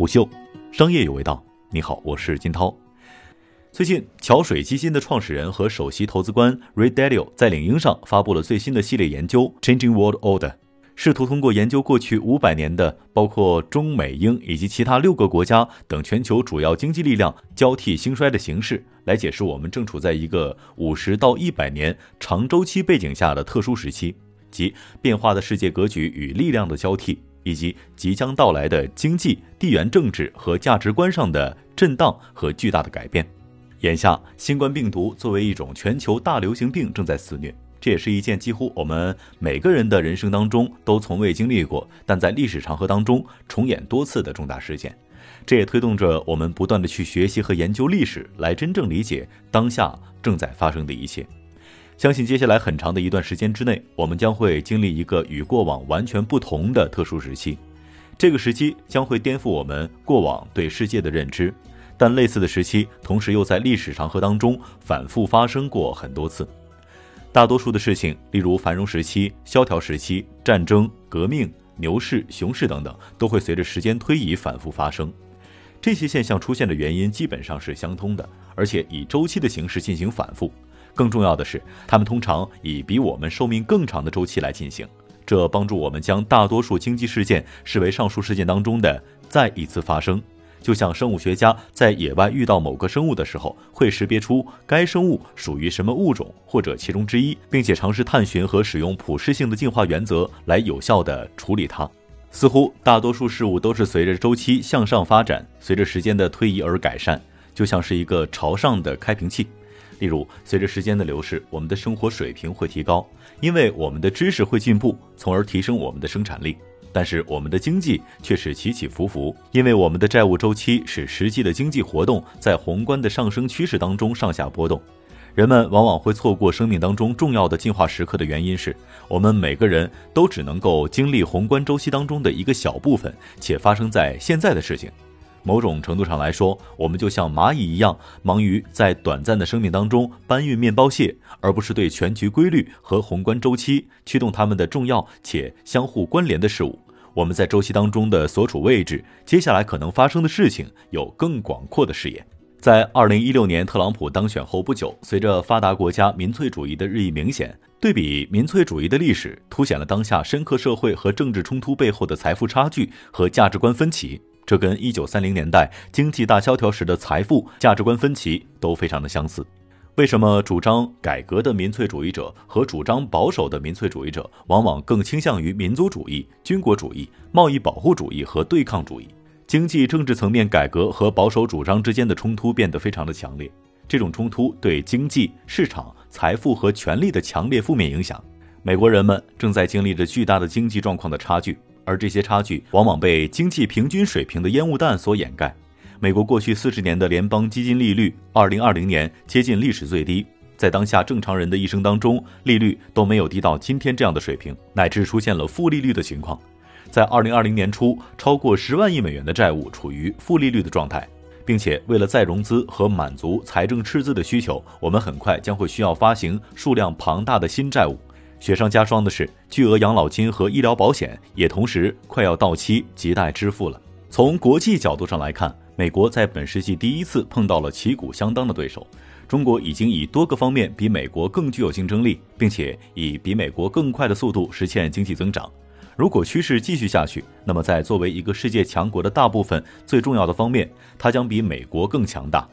虎嗅，商业有味道。你好，我是金涛。最近，桥水基金的创始人和首席投资官 Ray Dalio 在领英上发布了最新的系列研究《Changing World Order》，试图通过研究过去五百年的包括中美英以及其他六个国家等全球主要经济力量交替兴衰的形式，来解释我们正处在一个五十到一百年长周期背景下的特殊时期，即变化的世界格局与力量的交替。以及即将到来的经济、地缘政治和价值观上的震荡和巨大的改变。眼下，新冠病毒作为一种全球大流行病正在肆虐，这也是一件几乎我们每个人的人生当中都从未经历过，但在历史长河当中重演多次的重大事件。这也推动着我们不断的去学习和研究历史，来真正理解当下正在发生的一切。相信接下来很长的一段时间之内，我们将会经历一个与过往完全不同的特殊时期。这个时期将会颠覆我们过往对世界的认知，但类似的时期同时又在历史长河当中反复发生过很多次。大多数的事情，例如繁荣时期、萧条时期、战争、革命、牛市、熊市等等，都会随着时间推移反复发生。这些现象出现的原因基本上是相通的，而且以周期的形式进行反复。更重要的是，它们通常以比我们寿命更长的周期来进行，这帮助我们将大多数经济事件视为上述事件当中的再一次发生。就像生物学家在野外遇到某个生物的时候，会识别出该生物属于什么物种或者其中之一，并且尝试探寻和使用普适性的进化原则来有效地处理它。似乎大多数事物都是随着周期向上发展，随着时间的推移而改善，就像是一个朝上的开瓶器。例如，随着时间的流逝，我们的生活水平会提高，因为我们的知识会进步，从而提升我们的生产力。但是，我们的经济却是起起伏伏，因为我们的债务周期使实际的经济活动在宏观的上升趋势当中上下波动。人们往往会错过生命当中重要的进化时刻的原因是，我们每个人都只能够经历宏观周期当中的一个小部分，且发生在现在的事情。某种程度上来说，我们就像蚂蚁一样，忙于在短暂的生命当中搬运面包屑，而不是对全局规律和宏观周期驱动它们的重要且相互关联的事物。我们在周期当中的所处位置，接下来可能发生的事情有更广阔的视野。在二零一六年特朗普当选后不久，随着发达国家民粹主义的日益明显，对比民粹主义的历史，凸显了当下深刻社会和政治冲突背后的财富差距和价值观分歧。这跟一九三零年代经济大萧条时的财富价值观分歧都非常的相似。为什么主张改革的民粹主义者和主张保守的民粹主义者往往更倾向于民族主义、军国主义、贸易保护主义和对抗主义？经济政治层面改革和保守主张之间的冲突变得非常的强烈。这种冲突对经济、市场、财富和权力的强烈负面影响。美国人们正在经历着巨大的经济状况的差距。而这些差距往往被经济平均水平的烟雾弹所掩盖。美国过去四十年的联邦基金利率，二零二零年接近历史最低。在当下正常人的一生当中，利率都没有低到今天这样的水平，乃至出现了负利率的情况。在二零二零年初，超过十万亿美元的债务处于负利率的状态，并且为了再融资和满足财政赤字的需求，我们很快将会需要发行数量庞大的新债务。雪上加霜的是，巨额养老金和医疗保险也同时快要到期，亟待支付了。从国际角度上来看，美国在本世纪第一次碰到了旗鼓相当的对手。中国已经以多个方面比美国更具有竞争力，并且以比美国更快的速度实现经济增长。如果趋势继续下去，那么在作为一个世界强国的大部分最重要的方面，它将比美国更强大。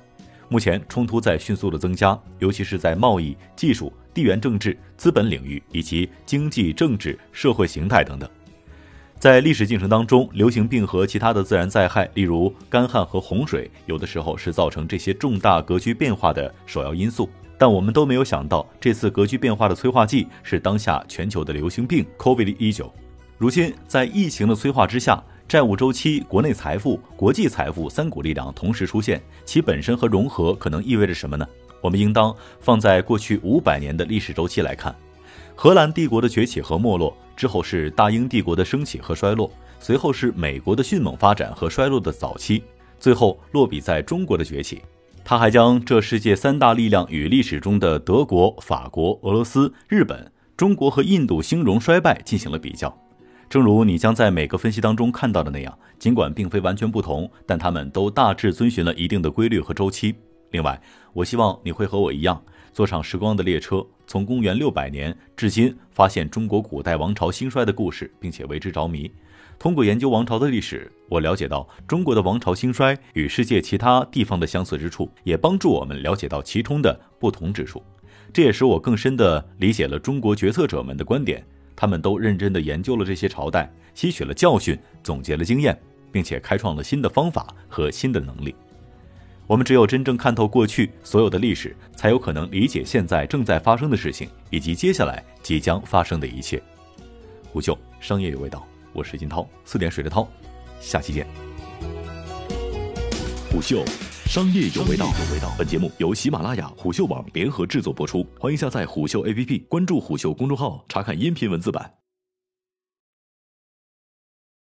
目前冲突在迅速的增加，尤其是在贸易、技术、地缘政治、资本领域以及经济、政治、社会形态等等。在历史进程当中，流行病和其他的自然灾害，例如干旱和洪水，有的时候是造成这些重大格局变化的首要因素。但我们都没有想到，这次格局变化的催化剂是当下全球的流行病 COVID-19。如今，在疫情的催化之下。债务周期、国内财富、国际财富三股力量同时出现，其本身和融合可能意味着什么呢？我们应当放在过去五百年的历史周期来看：荷兰帝国的崛起和没落之后是大英帝国的升起和衰落，随后是美国的迅猛发展和衰落的早期，最后落笔在中国的崛起。他还将这世界三大力量与历史中的德国、法国、俄罗斯、日本、中国和印度兴荣衰败进行了比较。正如你将在每个分析当中看到的那样，尽管并非完全不同，但他们都大致遵循了一定的规律和周期。另外，我希望你会和我一样，坐上时光的列车，从公元六百年至今，发现中国古代王朝兴衰的故事，并且为之着迷。通过研究王朝的历史，我了解到中国的王朝兴衰与世界其他地方的相似之处，也帮助我们了解到其中的不同之处。这也使我更深地理解了中国决策者们的观点。他们都认真地研究了这些朝代，吸取了教训，总结了经验，并且开创了新的方法和新的能力。我们只有真正看透过去所有的历史，才有可能理解现在正在发生的事情，以及接下来即将发生的一切。虎嗅商业有味道，我是金涛，四点水的涛，下期见。虎嗅。商业有味道。有味道本节目由喜马拉雅、虎嗅网联合制作播出，欢迎下载虎嗅 APP，关注虎嗅公众号，查看音频文字版。